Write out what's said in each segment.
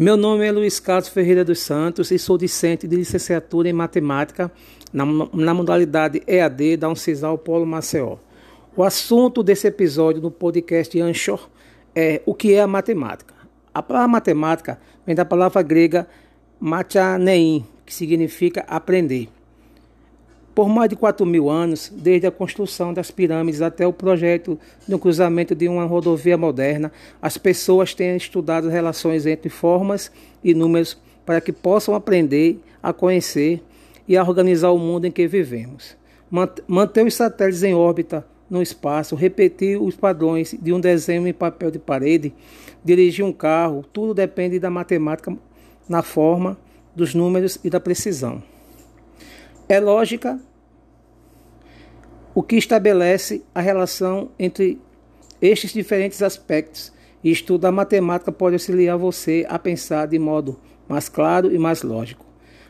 Meu nome é Luiz Carlos Ferreira dos Santos e sou discente de licenciatura em matemática na, na modalidade EAD da Uncisal Polo Maceió. O assunto desse episódio do podcast Anchor é o que é a matemática. A palavra matemática vem da palavra grega matianein, que significa aprender. Por mais de 4 mil anos, desde a construção das pirâmides até o projeto do cruzamento de uma rodovia moderna, as pessoas têm estudado relações entre formas e números para que possam aprender a conhecer e a organizar o mundo em que vivemos. Manter os satélites em órbita no espaço, repetir os padrões de um desenho em papel de parede, dirigir um carro, tudo depende da matemática na forma, dos números e da precisão. É lógica o que estabelece a relação entre estes diferentes aspectos e estudo da matemática pode auxiliar você a pensar de modo mais claro e mais lógico.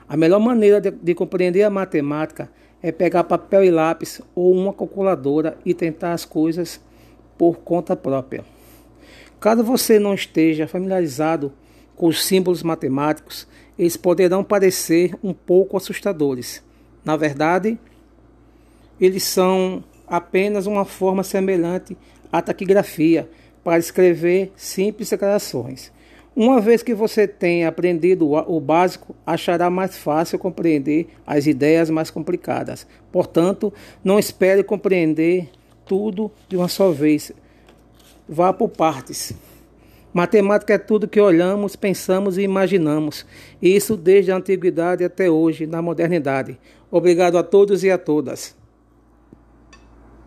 A melhor maneira de, de compreender a matemática é pegar papel e lápis ou uma calculadora e tentar as coisas por conta própria. Caso você não esteja familiarizado com os símbolos matemáticos, eles poderão parecer um pouco assustadores. Na verdade, eles são apenas uma forma semelhante à taquigrafia para escrever simples declarações. Uma vez que você tenha aprendido o básico, achará mais fácil compreender as ideias mais complicadas. Portanto, não espere compreender tudo de uma só vez. Vá por partes. Matemática é tudo que olhamos, pensamos e imaginamos. Isso desde a antiguidade até hoje, na modernidade. Obrigado a todos e a todas.